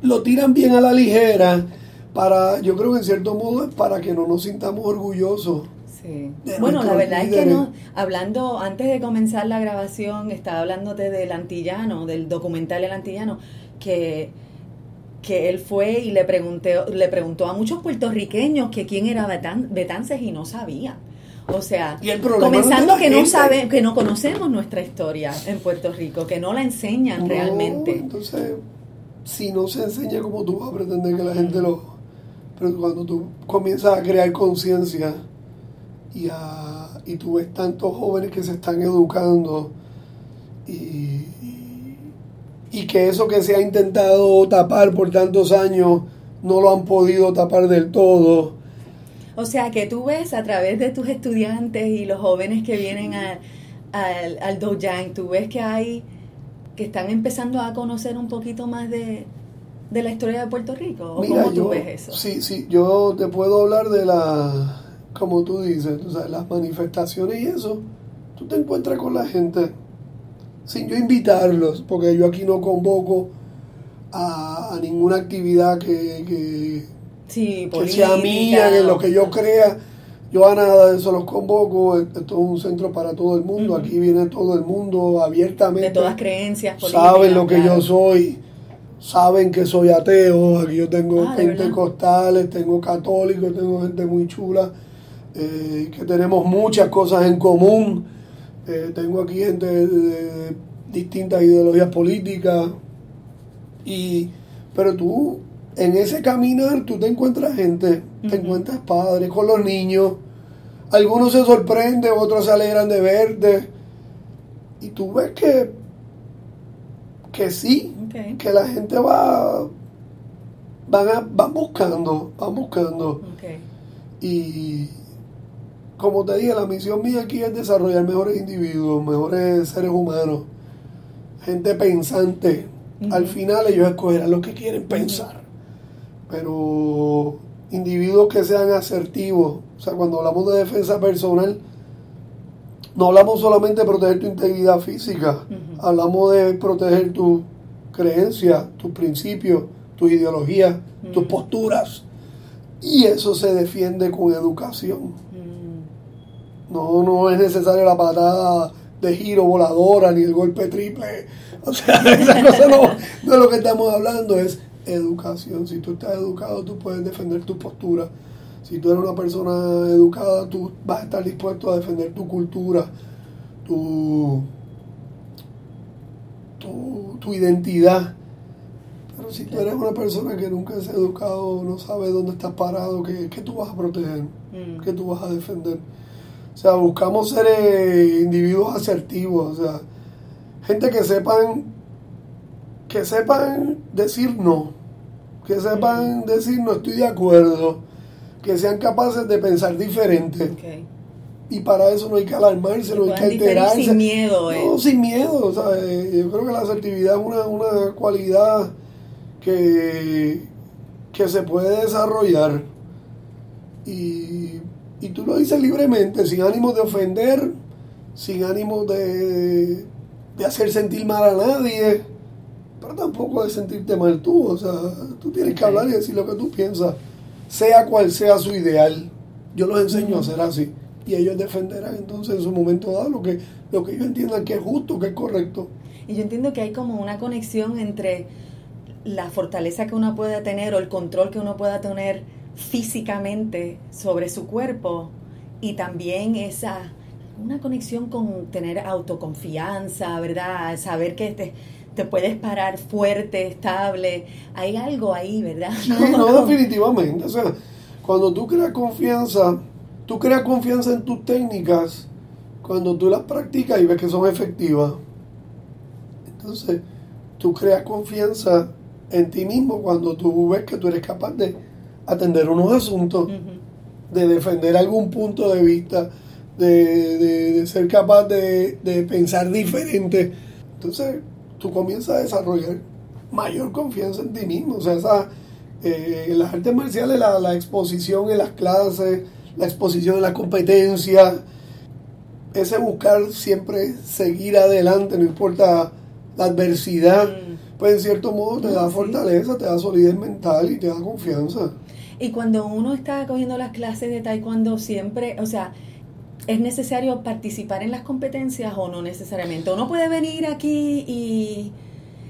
B: lo tiran bien a la ligera para, yo creo que en cierto modo es para que no nos sintamos orgullosos.
A: Sí. Bueno, la verdad es que no, hablando, antes de comenzar la grabación, estaba hablándote del antillano, del documental El Antillano, que, que él fue y le, pregunté, le preguntó a muchos puertorriqueños que quién era Betan- Betances y no sabían. O sea,
B: Y el problema
A: comenzando que no sabe, que no conocemos nuestra historia en Puerto Rico, que no la enseñan
B: No,
A: realmente.
B: Entonces, si no se enseña como tú vas a pretender que la gente lo... Pero cuando tú comienzas a crear conciencia y, a- y tú ves tantos jóvenes que se están educando y- y que eso que se ha intentado tapar por tantos años no lo han podido tapar del todo.
A: O sea, que tú ves a través de tus estudiantes y los jóvenes que vienen a- al, al Dojang, tú ves que hay, que están empezando a conocer un poquito más de, de la historia de Puerto Rico. ¿O
B: Mira,
A: cómo tú
B: yo,
A: ves eso?
B: Sí, sí, yo te puedo hablar de la, como tú dices, tú sabes, las manifestaciones y eso. Tú te encuentras con la gente sin yo invitarlos, porque yo aquí no convoco a, a ninguna actividad que, que,
A: Sí,
B: que sea mía, en lo que yo crea. Yo a nada de eso los convoco. Esto es un centro para todo el mundo. Aquí viene todo el mundo abiertamente
A: de todas creencias
B: saben lo que
A: claro.
B: yo soy, saben que soy ateo, aquí yo tengo
A: Ah,
B: pentecostales, tengo católicos, tengo gente muy chula, eh, que tenemos muchas cosas en común, Eh, tengo aquí gente de, de distintas ideologías políticas, y, pero tú, en ese caminar, tú te encuentras gente, te encuentras padres con los niños, algunos se sorprenden, otros se alegran de verte, y tú ves que, que sí, que la gente va, van, a- van buscando, van buscando. Y como te dije, la misión mía aquí es desarrollar mejores individuos, mejores seres humanos, gente pensante. Al final ellos escogerán lo que quieren pensar. Pero individuos que sean asertivos. O sea, cuando hablamos de defensa personal, no hablamos solamente de proteger tu integridad física, hablamos de proteger tus creencias, tus principios, tus ideologías, tus posturas. Y eso se defiende con educación. No, no es necesaria la patada de giro voladora ni el golpe triple. O sea, esa cosa no, no es lo que estamos hablando, es educación. Si tú estás educado, tú puedes defender tu postura. Si tú eres una persona educada, tú vas a estar dispuesto a defender tu cultura, tu, tu, tu identidad. Pero si tú eres una persona que nunca ha educado, no sabes dónde estás parado, ¿qué, qué tú vas a proteger?
A: Mm.
B: ¿Qué tú vas a defender? O sea, buscamos ser eh, individuos asertivos, o sea, gente que sepan, que sepan decir no, que sepan decir no estoy de acuerdo, que sean capaces de pensar diferente.
A: Ok.
B: Y para eso no hay que alarmarse, no hay que alterarse.
A: sin miedo, ¿eh?
B: No, sin miedo. o sea, eh, Yo creo que la asertividad es una, una cualidad que, que se puede desarrollar. Y, y tú lo dices libremente, sin ánimo de ofender, sin ánimo de, de hacer sentir mal a nadie, pero tampoco de sentirte mal tú. O sea, tú tienes que hablar y decir lo que tú piensas, sea cual sea su ideal. Yo los enseño a ser así. Y ellos defenderán entonces en su momento dado lo que, lo que ellos entiendan que es justo, que es correcto.
A: Y yo entiendo que hay como una conexión entre la fortaleza que uno pueda tener o el control que uno pueda tener físicamente sobre su cuerpo y también esa una conexión con tener autoconfianza, ¿verdad? Saber que te, te puedes parar fuerte, estable. Hay algo ahí, ¿verdad?
B: Sí, no, definitivamente. O sea, cuando tú creas confianza, tú creas confianza en tus técnicas cuando tú las practicas y ves que son efectivas. Entonces, tú creas confianza en ti mismo cuando tú ves que tú eres capaz de atender unos asuntos, de defender algún punto de vista, de, de- de ser capaz de, de pensar diferente. Entonces, tú comienzas a desarrollar mayor confianza en ti mismo. O sea, esa, eh, en las artes marciales, la, la exposición en las clases, la exposición en la competencia, ese buscar siempre seguir adelante, no importa la adversidad,
A: Mm.
B: pues en cierto modo te da fortaleza, te da solidez mental y te da confianza.
A: Y cuando uno está cogiendo las clases de taekwondo siempre, o sea, ¿es necesario participar en las competencias o no necesariamente? Uno puede venir aquí y,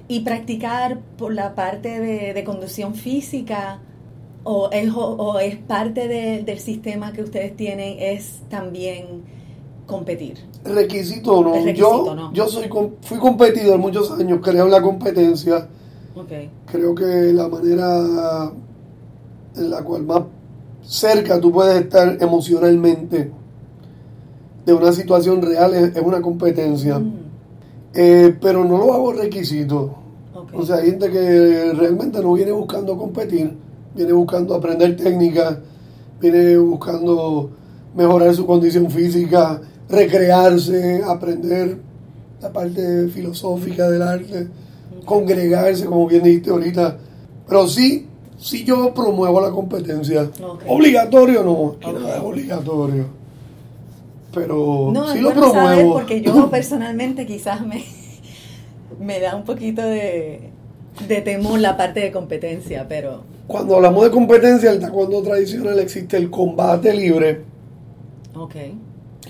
A: y practicar por la parte de, de conducción física o es, o, o es parte de- del sistema que ustedes tienen, es también competir.
B: Requisito no.
A: Requisito
B: yo
A: no.
B: yo soy fui competidor muchos años, creo en la competencia.
A: Ok.
B: Creo que la manera en la cual más cerca tú puedes estar emocionalmente de una situación real es, es una competencia.
A: Mm,
B: Eh, pero no lo hago requisito. O sea, hay gente que realmente no viene buscando competir, viene buscando aprender técnicas, viene buscando mejorar su condición física, recrearse, aprender la parte filosófica del arte, congregarse, como bien dijiste ahorita. Pero sí, sí yo promuevo la competencia.
A: Ok.
B: Obligatorio no, que
A: Ok.
B: nada es obligatorio. Pero
A: No, es
B: lo
A: bueno
B: promuevo.
A: porque yo personalmente quizás me, me da un poquito de, de temor la parte de competencia, pero
B: Cuando hablamos de competencia, el taekwondo tradicional existe el combate libre,
A: ok.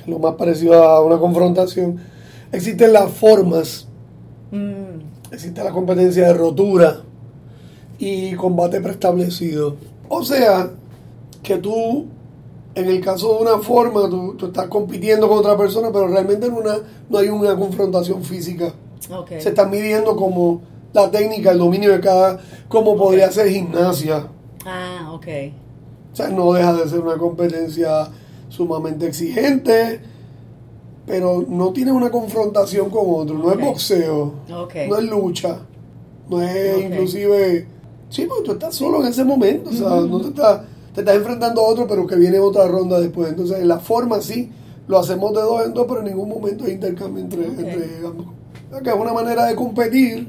B: lo más parecido a una confrontación. Existen las formas,
A: Mm,
B: existe la competencia de rotura y combate preestablecido. O sea, que tú, en el caso de una forma, tú, tú estás compitiendo con otra persona, pero realmente no, una, no hay una confrontación física. Se están midiendo como la técnica, el dominio de cada, como podría ser gimnasia.
A: Ah, ok.
B: O sea, no deja de ser una competencia sumamente exigente, pero no tiene una confrontación con otro, no es boxeo, no es lucha, no es inclusive... Sí, porque tú estás solo en ese momento, o sea, no te estás, te estás enfrentando a otro, pero que viene otra ronda después. Entonces, en la forma sí, lo hacemos de dos en dos, pero en ningún momento hay intercambio entre,
A: Ok.
B: entre ambos. O sea, que es una manera de competir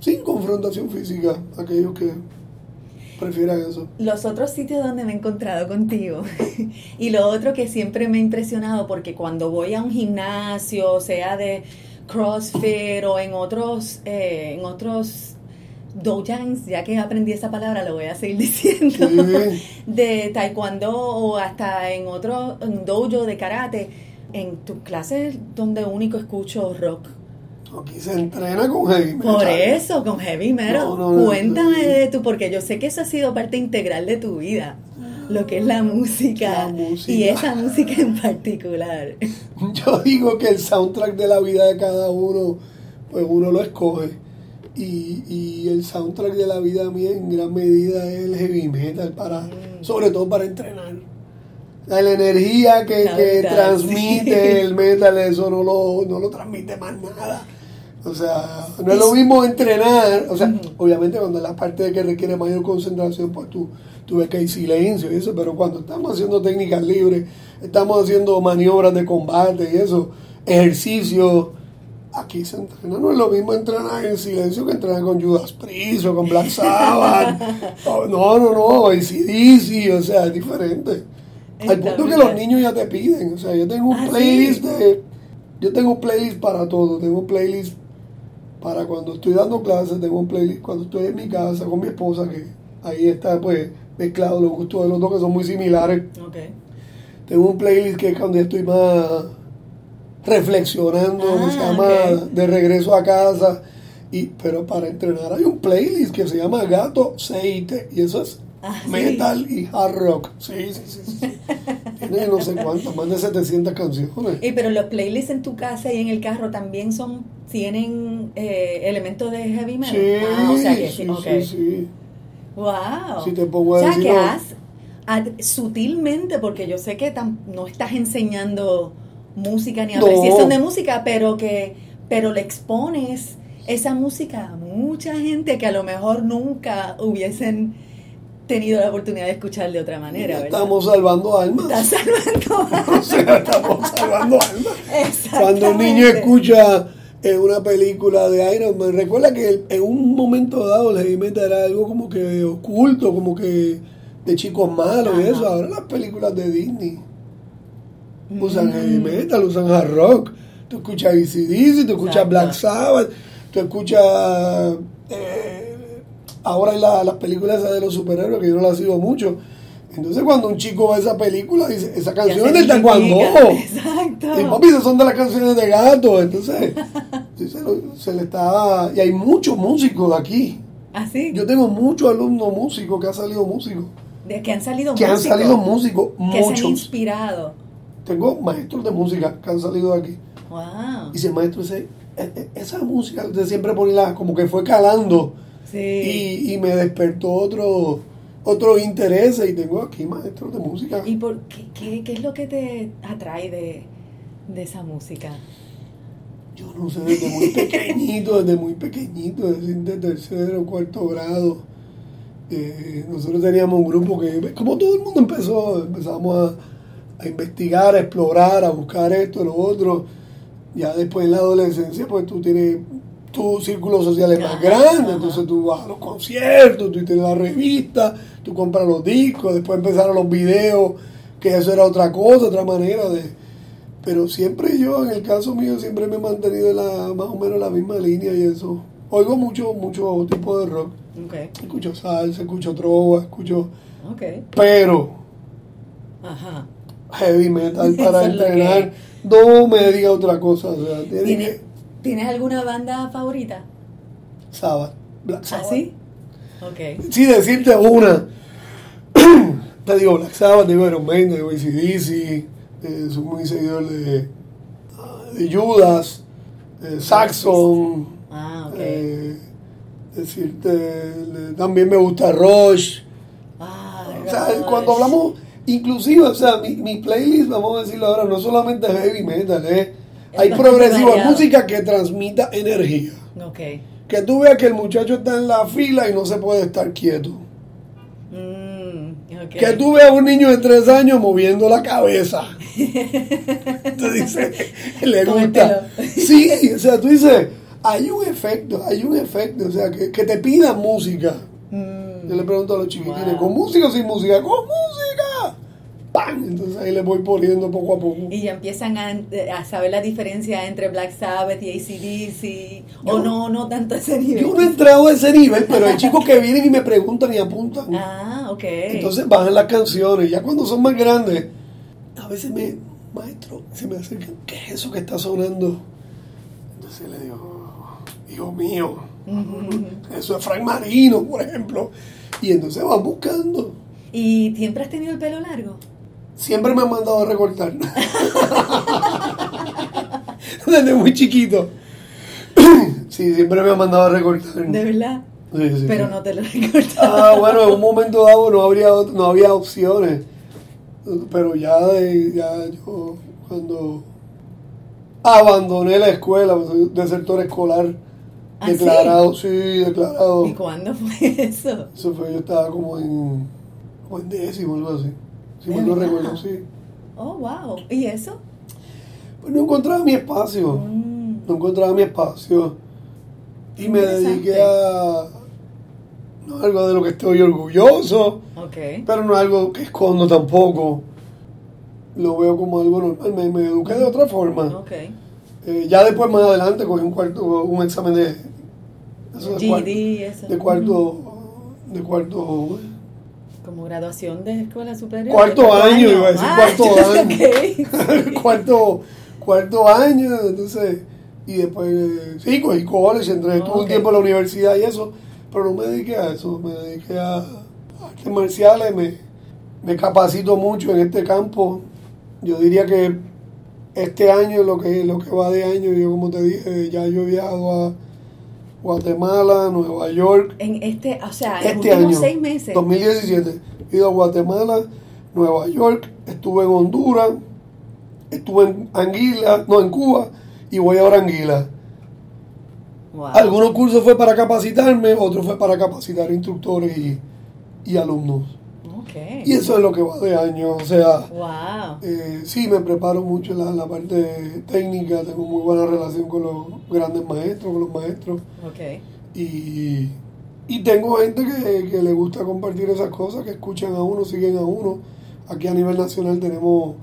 B: sin confrontación física, aquellos que prefieran eso.
A: Los otros sitios donde me he encontrado contigo y lo otro que siempre me ha impresionado porque cuando voy a un gimnasio, sea de CrossFit o en otros, eh, en otros dojans, ya que aprendí esa palabra, lo voy a seguir diciendo, de taekwondo o hasta en otro en dojo de karate, en tus clases donde único escucho rock.
B: Aquí se entrena con heavy metal.
A: Por eso, con heavy metal.
B: No, no, no,
A: Cuéntame de tú, porque yo sé que eso ha sido parte integral de tu vida, lo que es la música,
B: La música.
A: y esa música en particular.
B: Yo digo que el soundtrack de la vida de cada uno, pues uno lo escoge. Y, y el soundtrack de la vida mía en gran medida es el heavy metal, para,
A: Mm.
B: sobre todo para entrenar. La, la energía que,
A: La
B: que
A: verdad,
B: transmite
A: sí.
B: el metal, eso no lo, no lo transmite más nada. O sea, no es lo mismo entrenar, o sea, obviamente cuando es la parte de que requiere mayor concentración, pues tú, tú ves que hay silencio y eso, pero cuando estamos haciendo técnicas libres, estamos haciendo maniobras de combate y eso, ejercicio, aquí se entrena, no es lo mismo entrenar en silencio que entrenar con Judas Priest o con Black Sabbath, no, no, no, ACDC, o sea, es diferente. Al punto que
A: brutal.
B: los niños ya te piden, o sea, yo tengo un
A: Ah,
B: playlist
A: ¿sí?
B: de, yo tengo un playlist para todo, tengo un playlist para cuando estoy dando clases, tengo un playlist cuando estoy en mi casa con mi esposa, que ahí está pues mezclado los gustos de los dos que son muy similares.
A: Ok.
B: Tengo un playlist que es cuando estoy más reflexionando,
A: Ah,
B: llama
A: ok.
B: De regreso a casa. Y, pero para entrenar hay un playlist que se llama Gato Seite y eso es
A: Ah, sí.
B: metal y hard rock. Sí, sí, sí. sí, sí. Tiene no sé cuántas, más de 700 canciones.
A: Y pero los playlists en tu casa y en el carro también son tienen eh, elementos de heavy metal.
B: Sí,
A: ah, o sea que sí,
B: sí,
A: ok.
B: sí, sí.
A: Wow.
B: Si te pongo a
A: o sea
B: decir,
A: que has sutilmente, porque yo sé que tam- no estás enseñando música ni
B: No.
A: apreciación de música, pero que pero le expones esa música a mucha gente que a lo mejor nunca hubiesen tenido la oportunidad de escuchar de otra manera, ¿verdad?
B: Estamos salvando almas.
A: Estás salvando.
B: O sea, estamos salvando almas. Cuando un niño escucha eh, una película de Iron Man, recuerda que en un momento dado el heavy metal era algo como que oculto, como que de chicos malos y eso. Ahora las películas de Disney. Usan heavy metal, usan hard rock. Tú escuchas ACDC, tú escuchas
A: Exacto.
B: Black Sabbath, tú escuchas... eh, ahora la- las películas esas de los superhéroes, que yo no las sigo mucho. Entonces cuando un chico ve esa película, dice, esa canción es del taekwondo.
A: Exacto.
B: Y papi, esas son de las canciones de gato, entonces sí, se, lo- se le está... Y hay muchos músicos de aquí.
A: Así,
B: Yo tengo muchos alumnos músicos que han salido músicos.
A: de que han salido
B: Que han
A: músicos,
B: salido músicos,
A: que se han
B: muchos.
A: inspirado.
B: Tengo maestros de música que han salido de aquí.
A: Wow.
B: Y dice, maestro, ese, esa música, usted siempre pone la, como que fue calando.
A: Sí.
B: Y, y me despertó otro otros intereses. Y tengo aquí maestros de música.
A: ¿Y por qué, qué, qué es lo que te atrae de, de esa música?
B: Yo no sé, desde muy pequeñito, desde muy pequeñito, desde de tercero, cuarto grado. eh, nosotros teníamos un grupo que, como todo el mundo empezó, empezamos a, a investigar, a explorar, a buscar esto, lo otro. Ya después en la adolescencia, pues tú tienes tu círculo social es más grande, entonces tú vas a los conciertos, tú tienes la revista, tú compras los discos, después empezaron los videos, que eso era otra cosa, otra manera de, pero siempre yo, en el caso mío, siempre me he mantenido en la, más o menos la misma línea y eso. Oigo mucho, mucho tipo de rock. Escucho salsa, escucho trova, escucho... Pero
A: Ajá.
B: Heavy metal para entrenar, no me diga otra cosa. O sea, tiene
A: ¿Tienes,
B: que...
A: ¿Tienes alguna banda favorita?
B: Sabbath, Black Sabbath.
A: ¿Ah, sí? Ok.
B: Sí, decirte una. Te digo Black Sabbath, digo Iron Maiden, digo ACDC, eh, soy muy seguidor de, ah, de Judas, eh, Saxon.
A: Ah, ok.
B: eh, decirte, también me gusta Rush.
A: ah,
B: O sea,
A: Rush.
B: cuando hablamos, inclusive, o sea, mi, mi playlist, vamos a decirlo ahora, no solamente heavy metal, eh, hay
A: variado.
B: música que transmita energía.
A: Ok.
B: Que tú veas que el muchacho está en la fila y no se puede estar quieto.
A: Mm, ok.
B: Que tú veas a un niño de tres años moviendo la cabeza. tú dices, le gusta. Sí, o sea, tú dices, hay un efecto, hay un efecto, o sea, que, que te pidan música.
A: Mm,
B: Yo le pregunto a los chiquitines,
A: Wow.
B: ¿con música o sin música? ¡Con música! ¡Pam! Entonces ahí le voy poniendo poco a poco.
A: Y ya empiezan a, a saber la diferencia entre Black Sabbath y ACDC, o no, no tanto ese nivel.
B: Yo no he entrado a ese nivel, pero hay chicos que vienen y me preguntan y apuntan.
A: Ah, ok.
B: Entonces bajan las canciones. Ya cuando son más grandes, a veces me, maestro, se me acercan, ¿qué es eso que está sonando? Entonces le digo, hijo mío, eso es Frank Marino, por ejemplo. Y entonces van buscando.
A: ¿Y siempre has tenido el pelo largo?
B: Siempre me han mandado a recortar. Desde muy chiquito. Sí, siempre me han mandado a recortar.
A: De verdad.
B: Sí, sí,
A: Pero
B: sí.
A: no te lo he cortado.
B: Ah, bueno, en un momento dado no habría no había opciones. Pero ya, ya yo cuando abandoné la escuela, pues, soy desertor escolar,
A: ¿Ah,
B: declarado, sí, declarado.
A: ¿Y cuándo fue eso?
B: Eso fue, yo estaba como en, como en décimo, algo así. Si
A: ¿De
B: mal no
A: verdad?
B: recuerdo, sí.
A: Oh, wow. ¿Y eso?
B: Pues no encontraba mi espacio.
A: Mm.
B: No encontraba mi espacio. Y me dediqué a no algo de lo que estoy orgulloso.
A: Ok.
B: Pero no es algo que escondo tampoco. Lo veo como algo normal. Me, me eduqué de otra forma.
A: Ok.
B: Eh, ya después, más adelante, cogí un cuarto, un examen de. eso de cuarto.
A: GD, eso.
B: De cuarto. De cuarto.
A: Como graduación de escuela superior.
B: Cuarto
A: ¿De
B: año, iba a decir
A: Ah,
B: cuarto año. cuarto, cuarto año. Entonces. Y después. Sí, cogí college, entré tuve un tiempo en la universidad y eso. Pero no me dediqué a eso. Me dediqué a artes marciales. Me, me capacito mucho en este campo. Yo diría que este año, lo que, lo que va de año, yo como te dije, ya yo he viajado a Guatemala, Nueva York,
A: En este, o sea, en los
B: este
A: últimos
B: año,
A: seis meses.
B: 2017. He ido a Guatemala, Nueva York, estuve en Honduras, estuve en Anguila, no, en Cuba, y voy ahora a Anguila.
A: Wow.
B: Algunos cursos fue para capacitarme, otros fue para capacitar instructores y, y alumnos. Y eso es lo que va de año, o sea...
A: Wow.
B: Eh, sí, me preparo mucho en la, la parte técnica, tengo muy buena relación con los grandes maestros, con los maestros.
A: Ok.
B: Y, y tengo gente que, que le gusta compartir esas cosas, que escuchan a uno, siguen a uno. Aquí a nivel nacional tenemos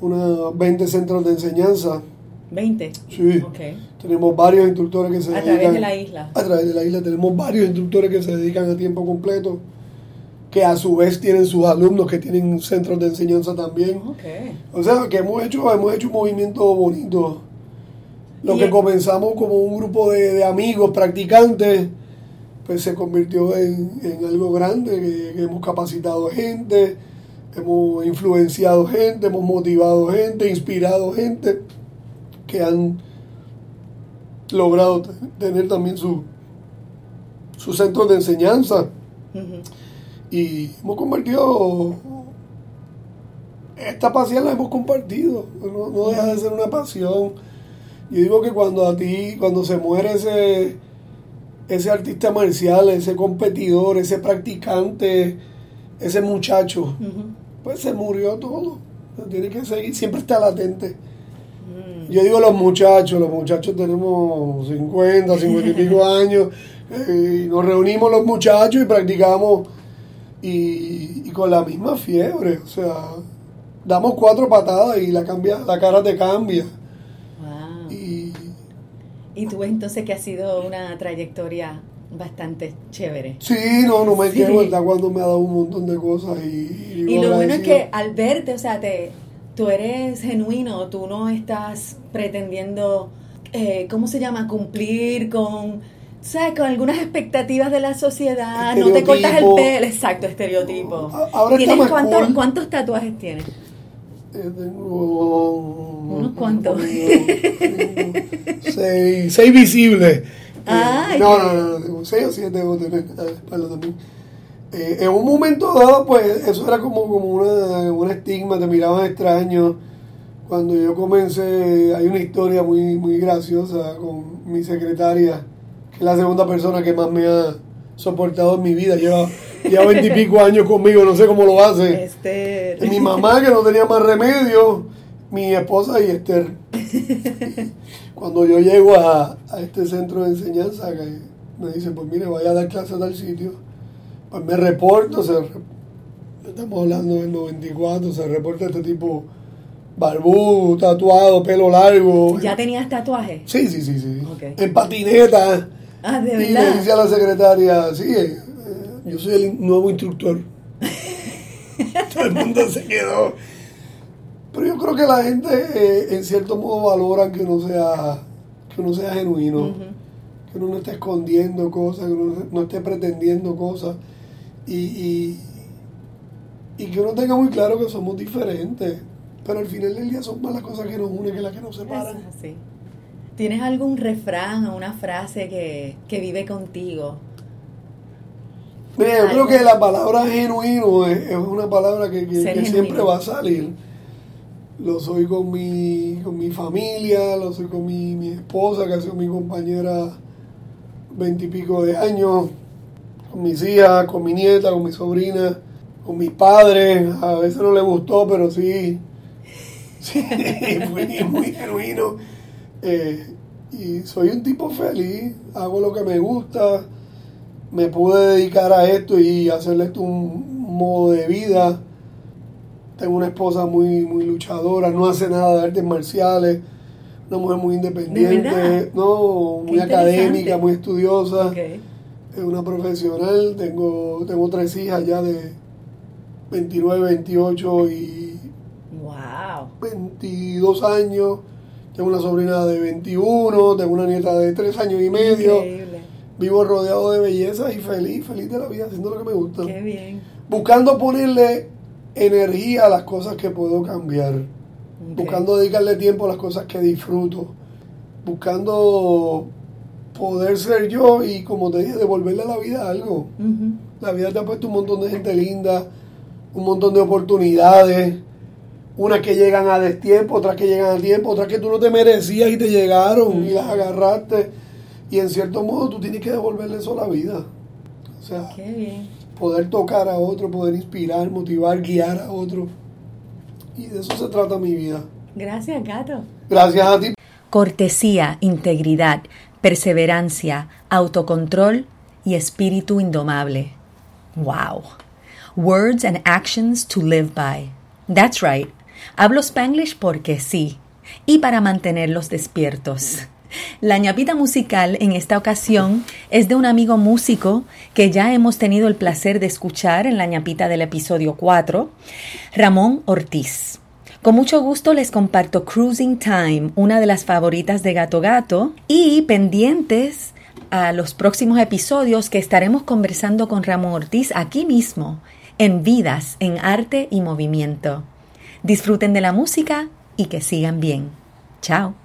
B: unos 20 centros de enseñanza.
A: 20.
B: Sí,
A: Ok.
B: tenemos varios instructores que se
A: A
B: dedican...
A: través de la isla.
B: A través de la isla tenemos varios instructores que se dedican a tiempo completo, que a su vez tienen sus alumnos que tienen centros de enseñanza también. O sea, que hemos hecho, hemos hecho un movimiento bonito. Lo que
A: el-
B: comenzamos como un grupo de, de amigos, practicantes, pues se convirtió en, en algo grande, que, que hemos capacitado gente, hemos influenciado gente, hemos motivado gente, inspirado gente, que han logrado te- tener también su, su centro de enseñanza. Y hemos convertido esta pasión la hemos compartido. No, no deja de ser una pasión. Yo digo que cuando a ti cuando se muere ese ese artista marcial ese competidor ese practicante ese muchacho pues se murió todo. Tiene que seguir siempre está latente.
A: Mm.
B: yo digo los muchachos, los muchachos tenemos 50, 50 y pico años, eh, y nos reunimos los muchachos y practicamos y, y con la misma fiebre, o sea, damos cuatro patadas y la, cambia, la cara te cambia.
A: Wow.
B: Y
A: Y tú ves entonces que ha sido una trayectoria bastante chévere.
B: sí, no, no me
A: Sí.
B: quedo, ¿verdad? Cuando me ha dado un montón de cosas y,
A: Y lo bueno es que al verte, o sea, te, tú eres genuino, tú no estás pretendiendo, eh, ¿cómo se llama? Cumplir con, ¿sabes? Con algunas expectativas de la sociedad, no te cortas el pelo, exacto, estereotipo.
B: A- ahora
A: ¿Tienes cuántos,
B: cool.
A: cuántos tatuajes tienes?
B: Eh, tengo
A: ¿Unos cuantos?
B: seis, seis visibles.
A: Ay,
B: Eh, no, no, no, no, tengo seis o siete debo tener a la espalda también. Eh, en un momento dado, pues, eso era como, como una, un estigma, te miraban extraño. Cuando yo comencé, hay una historia muy, muy graciosa con mi secretaria, la segunda persona que más me ha soportado en mi vida. Lleva, lleva veintipico años conmigo, no sé cómo lo hace.
A: Esther.
B: Mi mamá que no tenía más remedio, mi esposa y Esther. Cuando yo llego a, a este centro de enseñanza, que me dice, pues mire, vaya a dar clase a tal sitio, pues me reporto, se Estamos hablando del 94, se reporta este tipo barbudo, tatuado, pelo largo.
A: ¿Ya tenías tatuajes?
B: Sí, sí, sí, sí. En patineta.
A: Ah, de
B: verdad.
A: Y
B: le dice a la secretaria, sí, eh, yo soy el nuevo instructor. Todo el mundo se quedó. Pero yo creo que la gente eh, en cierto modo valora que uno sea, que uno sea genuino, que uno no esté escondiendo cosas, que uno no esté pretendiendo cosas y, y, y que uno tenga muy claro que somos diferentes. Pero al final del día son más las cosas que nos unen que las que nos separan.
A: ¿Tienes algún refrán o una frase que, que vive contigo?
B: Mira, yo creo que la palabra genuino es, una palabra que, siempre va a salir. Lo soy con mi, con mi familia, lo soy con mi, mi esposa, que ha sido mi compañera veintipico de años, con mis hijas, con mi nieta, con mi sobrina, con mis padres. A veces no le gustó, pero sí, sí fui muy genuino. Eh, y soy un tipo feliz, hago lo que me gusta, me pude dedicar a esto y hacerle esto un modo de vida. Tengo una esposa muy, muy luchadora, no hace nada de artes marciales, una mujer muy independiente, no, muy académica, muy estudiosa. Es una profesional, tengo, tengo tres hijas ya de 29, 28 y
A: wow.
B: 22 años. Tengo una sobrina de 21, tengo una nieta de 3 años y medio. Vivo rodeado de belleza y feliz, feliz de la vida, haciendo lo que me gusta.
A: Qué bien.
B: Buscando ponerle energía a las cosas que puedo cambiar. Buscando dedicarle tiempo a las cosas que disfruto. Buscando poder ser yo y, como te dije, devolverle a la vida algo. La vida te ha puesto un montón de gente linda, un montón de oportunidades unas que llegan a destiempo, otras que llegan a tiempo, otras que tú no te merecías y te llegaron y las agarraste. Y en cierto modo tú tienes que devolverle eso a la vida. O sea, poder tocar a otro, poder inspirar, motivar, guiar a otro. Y de eso se trata mi vida.
A: Gracias, gato.
B: Gracias a ti.
A: Cortesía, integridad, perseverancia, autocontrol y espíritu indomable. Wow. Words and actions to live by. That's right. Hablo spanglish porque sí, y para mantenerlos despiertos. La ñapita musical en esta ocasión es de un amigo músico que ya hemos tenido el placer de escuchar en la ñapita del episodio 4, Ramón Ortiz. Con mucho gusto les comparto Cruising Time, una de las favoritas de Gato Gato, y pendientes a los próximos episodios que estaremos conversando con Ramón Ortiz aquí mismo, en Vidas, en Arte y Movimiento. Disfruten de la música y que sigan bien. Chao.